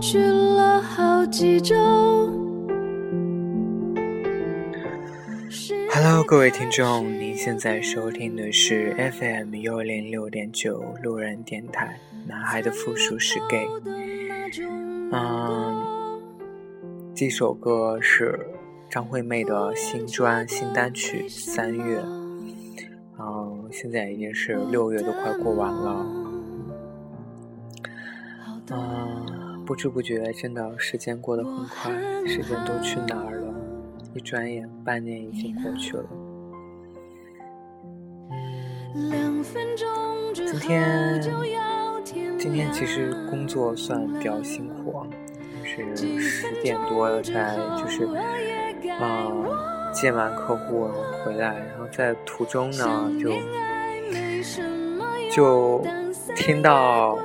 去了好几周。Hello，各位听众，您现在收听的是 FM 幺零六点九路人电台。男孩的复数是 gay。嗯，这首歌是张惠妹的新专新单曲《三月》。嗯，现在已经是六月都快过完了。嗯，不知不觉，真的时间过得很快，时间都去哪儿了？一转眼，半年已经过去了。今天今天其实工作算比较辛苦，就是十点多才就是啊见完客户回来，然后在途中呢就就听到。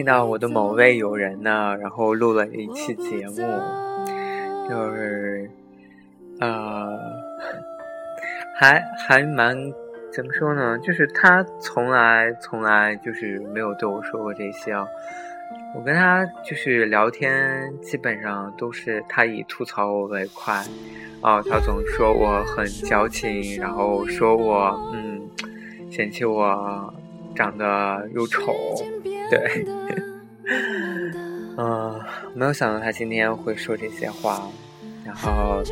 听到我的某位友人呢，然后录了一期节目，就是，呃，还还蛮怎么说呢？就是他从来从来就是没有对我说过这些啊。我跟他就是聊天，基本上都是他以吐槽我为快，哦，他总说我很矫情，然后说我嗯嫌弃我长得又丑。对，嗯，没有想到他今天会说这些话，然后，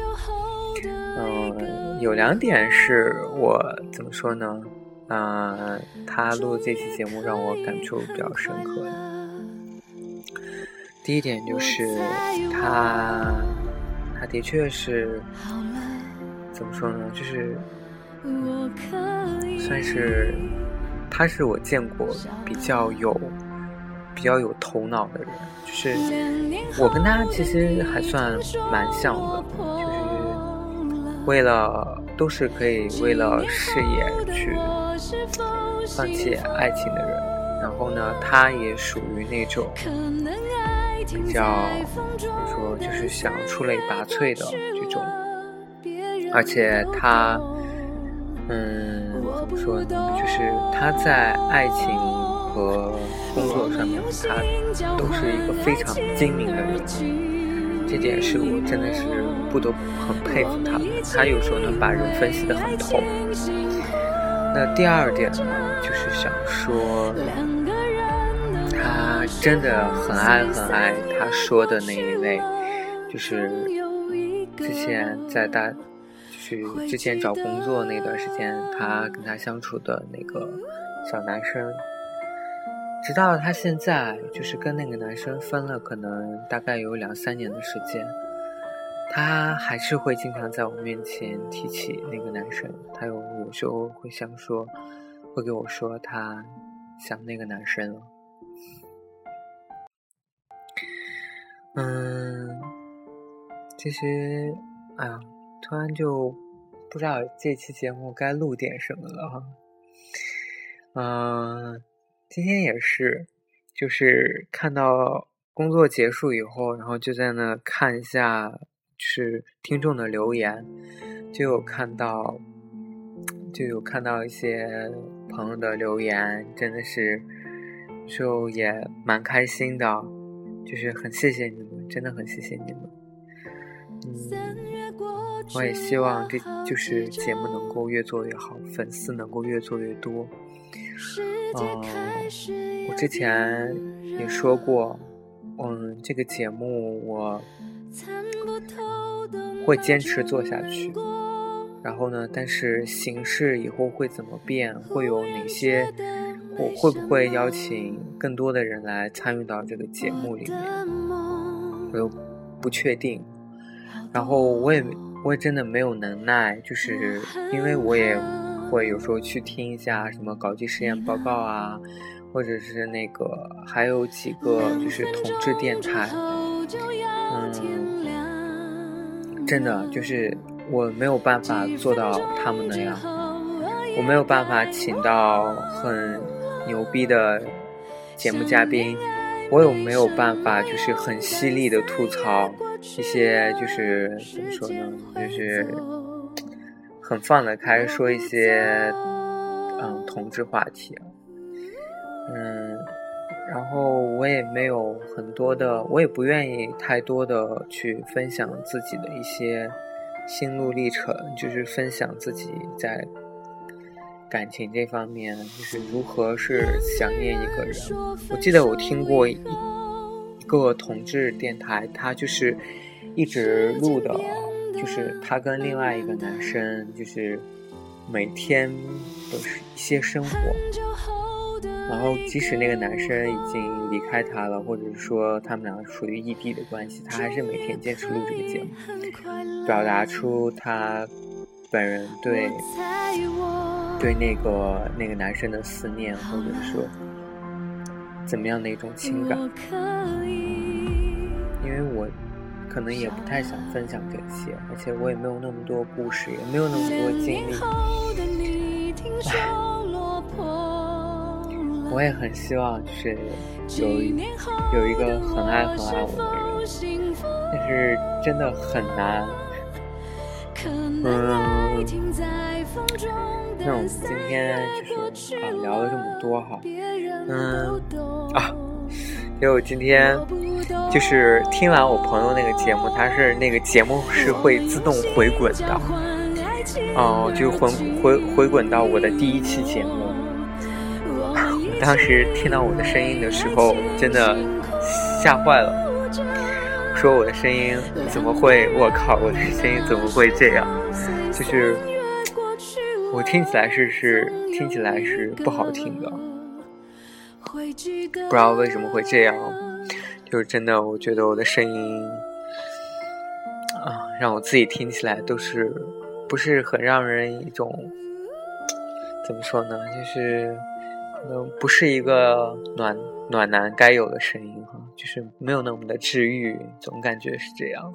嗯，有两点是我怎么说呢？嗯，他录这期节目让我感触比较深刻。第一点就是他，他的确是怎么说呢？就是算是，他是我见过比较有。比较有头脑的人，就是我跟他其实还算蛮像的，就是为了都是可以为了事业去放弃爱情的人。然后呢，他也属于那种比较怎么说，就是想出类拔萃的这种，而且他嗯怎么说呢，就是他在爱情。和工作上面，他都是一个非常精明的人，这点是我真的是不得不很佩服他。他有时候能把人分析得很透。那第二点呢，就是想说，他真的很爱很爱他说的那一位，就是之前在大，就是之前找工作那段时间，他跟他相处的那个小男生。直到他现在就是跟那个男生分了，可能大概有两三年的时间，他还是会经常在我面前提起那个男生。他有有时候会想说，会给我说他想那个男生了。嗯，其实，哎呀，突然就不知道这期节目该录点什么了哈。嗯。今天也是，就是看到工作结束以后，然后就在那看一下，是听众的留言，就有看到，就有看到一些朋友的留言，真的是，就也蛮开心的，就是很谢谢你们，真的很谢谢你们。嗯，我也希望这就是节目能够越做越好，粉丝能够越做越多。嗯，我之前也说过，嗯，这个节目我会坚持做下去。然后呢，但是形式以后会怎么变，会有哪些，我会不会邀请更多的人来参与到这个节目里面，我又不确定。然后我也我也真的没有能耐，就是因为我也。会有时候去听一下什么搞基实验报告啊，或者是那个还有几个就是同志电台，嗯，真的就是我没有办法做到他们那样，我没有办法请到很牛逼的节目嘉宾，我有没有办法就是很犀利的吐槽一些就是怎么说呢，就是。很放得开，说一些嗯同志话题，嗯，然后我也没有很多的，我也不愿意太多的去分享自己的一些心路历程，就是分享自己在感情这方面，就是如何是想念一个人。我记得我听过一个同志电台，他就是一直录的，就是他跟另外一个男生，就是每天都是一些生活。然后，即使那个男生已经离开她了，或者是说他们两个属于异地的关系，他还是每天坚持录这个节目，表达出他本人对对那个那个男生的思念，或者说怎么样的一种情感。可能也不太想分享这些，而且我也没有那么多故事，也没有那么多经历。我也很希望，就是有有一个很爱很爱我的人，但是真的很难。嗯，那我们今天就是啊聊了这么多哈，嗯啊，因为我今天就是听完我朋友那个节目，他是那个节目是会自动回滚的，哦，就回回回滚到我的第一期节目。我当时听到我的声音的时候，真的吓坏了。说我的声音怎么会？我靠，我的声音怎么会这样？就是我听起来是是听起来是不好听的，不知道为什么会这样。就是真的，我觉得我的声音啊，让我自己听起来都是不是很让人一种怎么说呢？就是。可能，不是一个暖暖男该有的声音哈，就是没有那么的治愈，总感觉是这样。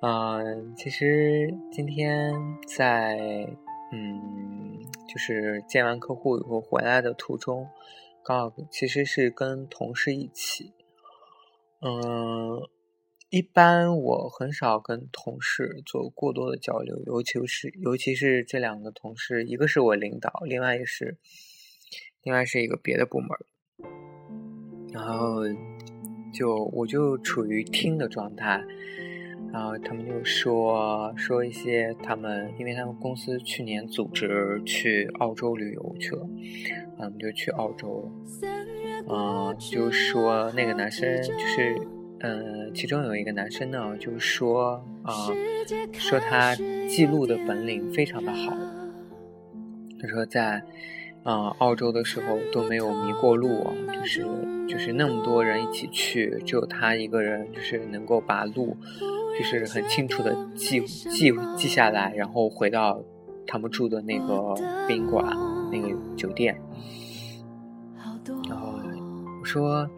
嗯，其实今天在嗯，就是见完客户以后回来的途中，刚好其实是跟同事一起，嗯。一般我很少跟同事做过多的交流，尤其是尤其是这两个同事，一个是我领导，另外一个是另外是一个别的部门。然后就我就处于听的状态，然后他们就说说一些他们，因为他们公司去年组织去澳洲旅游去了，他们就去澳洲了，嗯，就说那个男生就是。嗯，其中有一个男生呢，就说啊，说他记录的本领非常的好。他说在啊澳洲的时候都没有迷过路啊，就是就是那么多人一起去，只有他一个人就是能够把路就是很清楚的记记记下来，然后回到他们住的那个宾馆那个酒店。然后我说。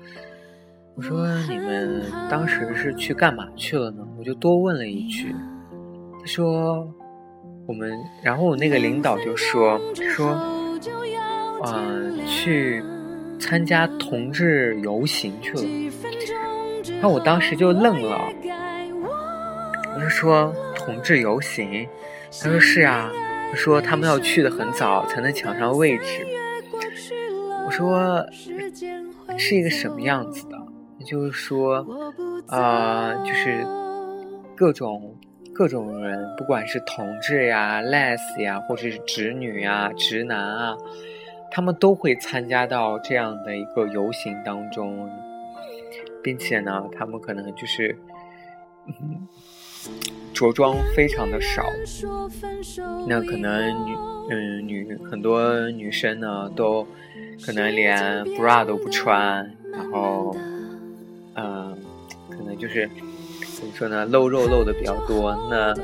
我说你们当时是去干嘛去了呢？我就多问了一句。他说我们，然后我那个领导就说说，嗯，去参加同志游行去了。那我当时就愣了，我就说同志游行？他说是啊，他说他们要去的很早才能抢上位置。我说是一个什么样子的？就是说，啊，就是各种各种人，不管是同志呀、les 呀，或者是直女呀、直男啊，他们都会参加到这样的一个游行当中，并且呢，他们可能就是着装非常的少，那可能女嗯女很多女生呢都可能连 bra 都不穿，然后。嗯，可能就是怎么说呢，露肉露的比较多。那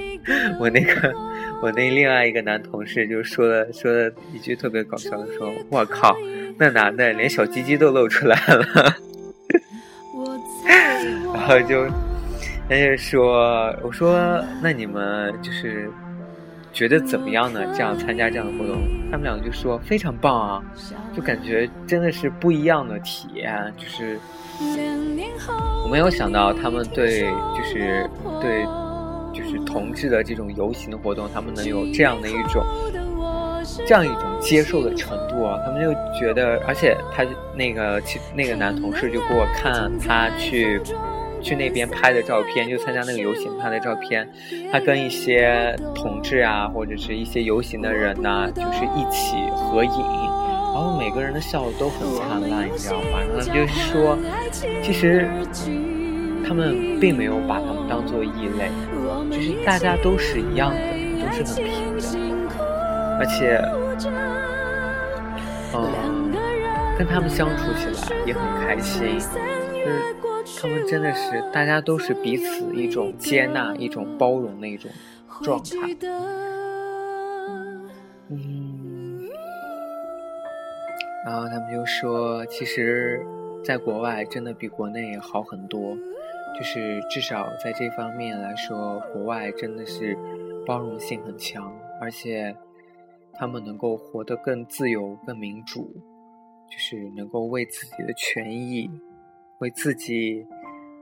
我那个我那另外一个男同事就说了说了一句特别搞笑的说：“我靠，那男的连小鸡鸡都露出来了。”然后就他就说：“我说那你们就是觉得怎么样呢？这样参加这样的活动？”他们两个就说：“非常棒啊，就感觉真的是不一样的体验，就是。”我没有想到他们对就是对就是同志的这种游行的活动，他们能有这样的一种这样一种接受的程度啊，他们就觉得，而且他那个其那个男同事就给我看他去去那边拍的照片，就参加那个游行拍的照片，他跟一些同志啊或者是一些游行的人呢，就是一起合影，然后每个人的笑都很灿烂，你知道吗？然后就是说，其实他们并没有把他们当做异类，就是大家都是一样的，都是很平等。而且，嗯，跟他们相处起来也很开心，就是他们真的是大家都是彼此一种接纳、一种包容的一种状态。嗯，然后他们就说，其实，在国外真的比国内好很多，就是至少在这方面来说，国外真的是包容性很强，而且。他们能够活得更自由、更民主，就是能够为自己的权益、为自己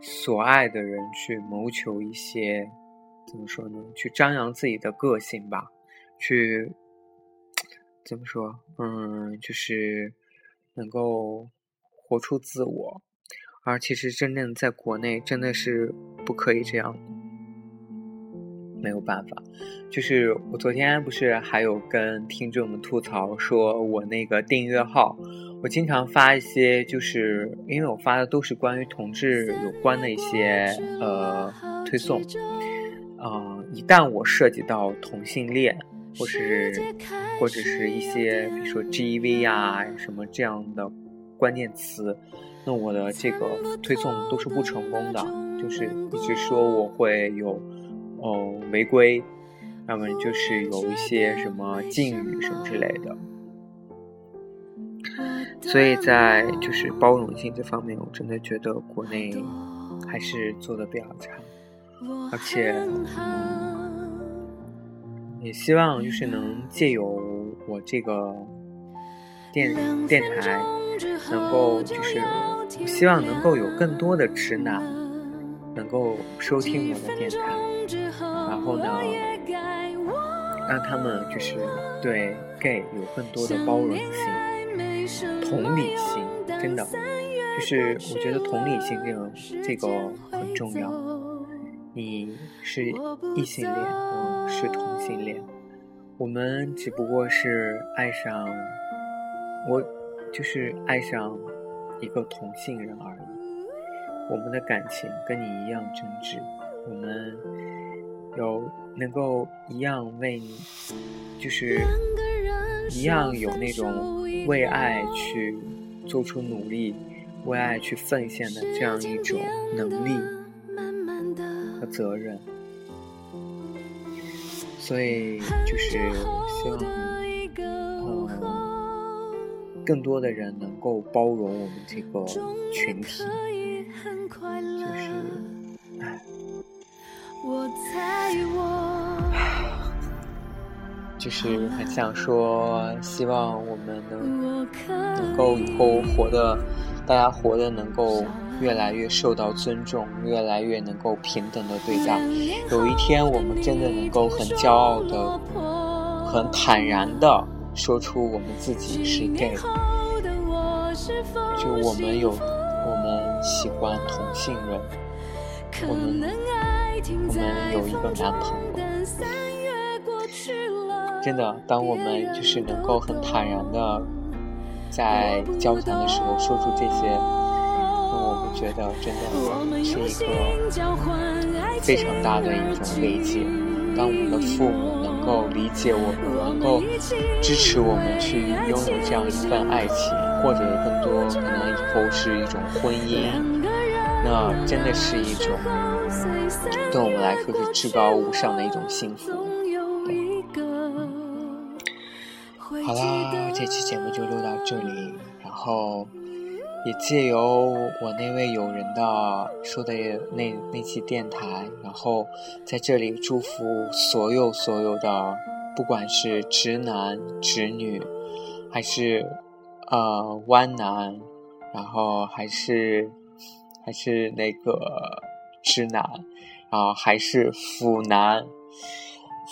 所爱的人去谋求一些，怎么说呢？去张扬自己的个性吧，去怎么说？嗯，就是能够活出自我。而其实真正在国内，真的是不可以这样。没有办法，就是我昨天不是还有跟听众们吐槽，说我那个订阅号，我经常发一些，就是因为我发的都是关于同志有关的一些呃推送，啊，一旦我涉及到同性恋，或是或者是一些比如说 G V 啊什么这样的关键词，那我的这个推送都是不成功的，就是一直说我会有。哦，玫瑰，那么就是有一些什么禁语什么之类的，所以在就是包容性这方面，我真的觉得国内还是做的比较差，而且也希望就是能借由我这个电电台，能够就是希望能够有更多的直男能够收听我的电台。然后呢，让他们就是对 gay 有更多的包容性、同理心，真的，就是我觉得同理心这个这个很重要。你是异性恋，我是同性恋，我们只不过是爱上我，就是爱上一个同性人而已。我们的感情跟你一样真挚，我们。有能够一样为你，就是一样有那种为爱去做出努力、为爱去奉献的这样一种能力和责任，所以就是希望，嗯，更多的人能够包容我们这个群体，就是，唉。就是很想说，希望我们能能够以后活的，大家活的能够越来越受到尊重，越来越能够平等的对待。有一天，我们真的能够很骄傲的、很坦然的说出我们自己是 gay，就我们有，我们喜欢同性人，我们。我们有一个男朋友，真的，当我们就是能够很坦然的在交谈的时候说出这些，那我们觉得真的是一个非常大的一种慰藉。当我们的父母能够理解我们，能够支持我们去拥有这样一份爱情，或者更多可能以后是一种婚姻，那真的是一种。对我们来说是至高无上的一种幸福。好啦，这期节目就录到这里，然后也借由我那位友人的说的那那期电台，然后在这里祝福所有所有的，不管是直男直女，还是呃弯男，然后还是还是那个直男。啊，还是腐男、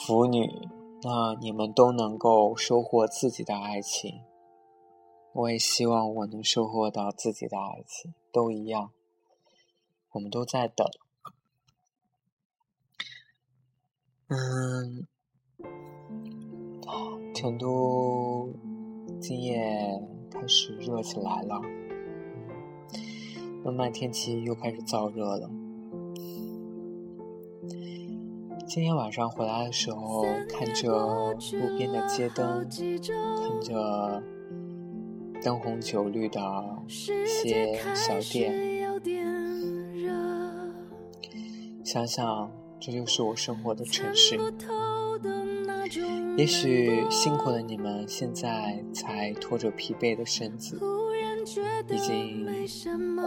腐女，那你们都能够收获自己的爱情，我也希望我能收获到自己的爱情，都一样，我们都在等。嗯，成都今夜开始热起来了，慢慢天气又开始燥热了。今天晚上回来的时候，看着路边的街灯，看着灯红酒绿的一些小店，想想这就是我生活的城市。也许辛苦的你们现在才拖着疲惫的身子，已经，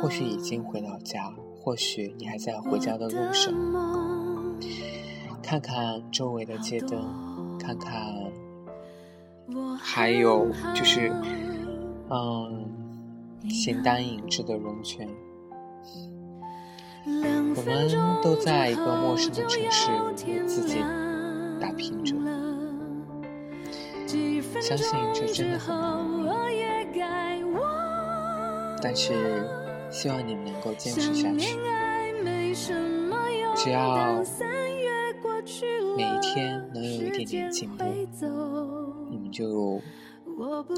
或许已经回到家，或许你还在回家的路上。看看周围的街灯，看看，还有就是，嗯，形单影只的人群。我们都在一个陌生的城市为自己打拼着，相信这真的很难，但是希望你们能够坚持下去，只要。每一天能有一点点进步，你们就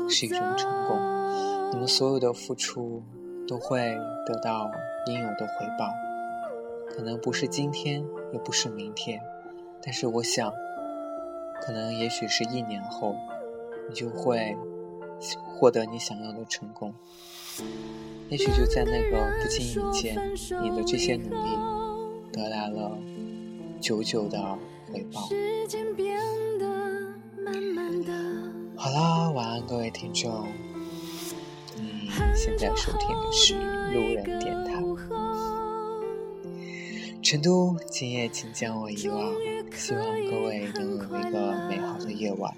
是一种成功。你们所有的付出都会得到应有的回报，可能不是今天，也不是明天，但是我想，可能也许是一年后，你就会获得你想要的成功。也许就在那个不经意间，你的这些努力得来了久久的。回报。好啦，晚安，各位听众。你现在收听的是路人电台。成都，今夜请将我遗忘。希望各位能有一个美好的夜晚。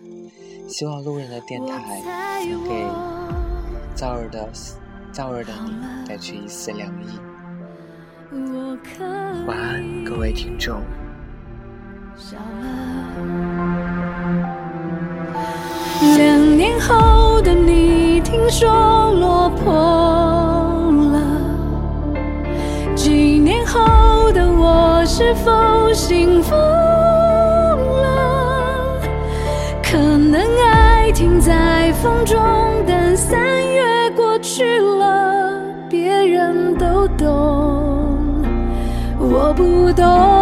希望路人的电台能给燥热的燥热的你带去一丝凉意。晚安，各位听众。笑了两年后的你，听说落魄了。几年后的我，是否幸福了？可能爱停在风中，但三月过去了，别人都懂，我不懂。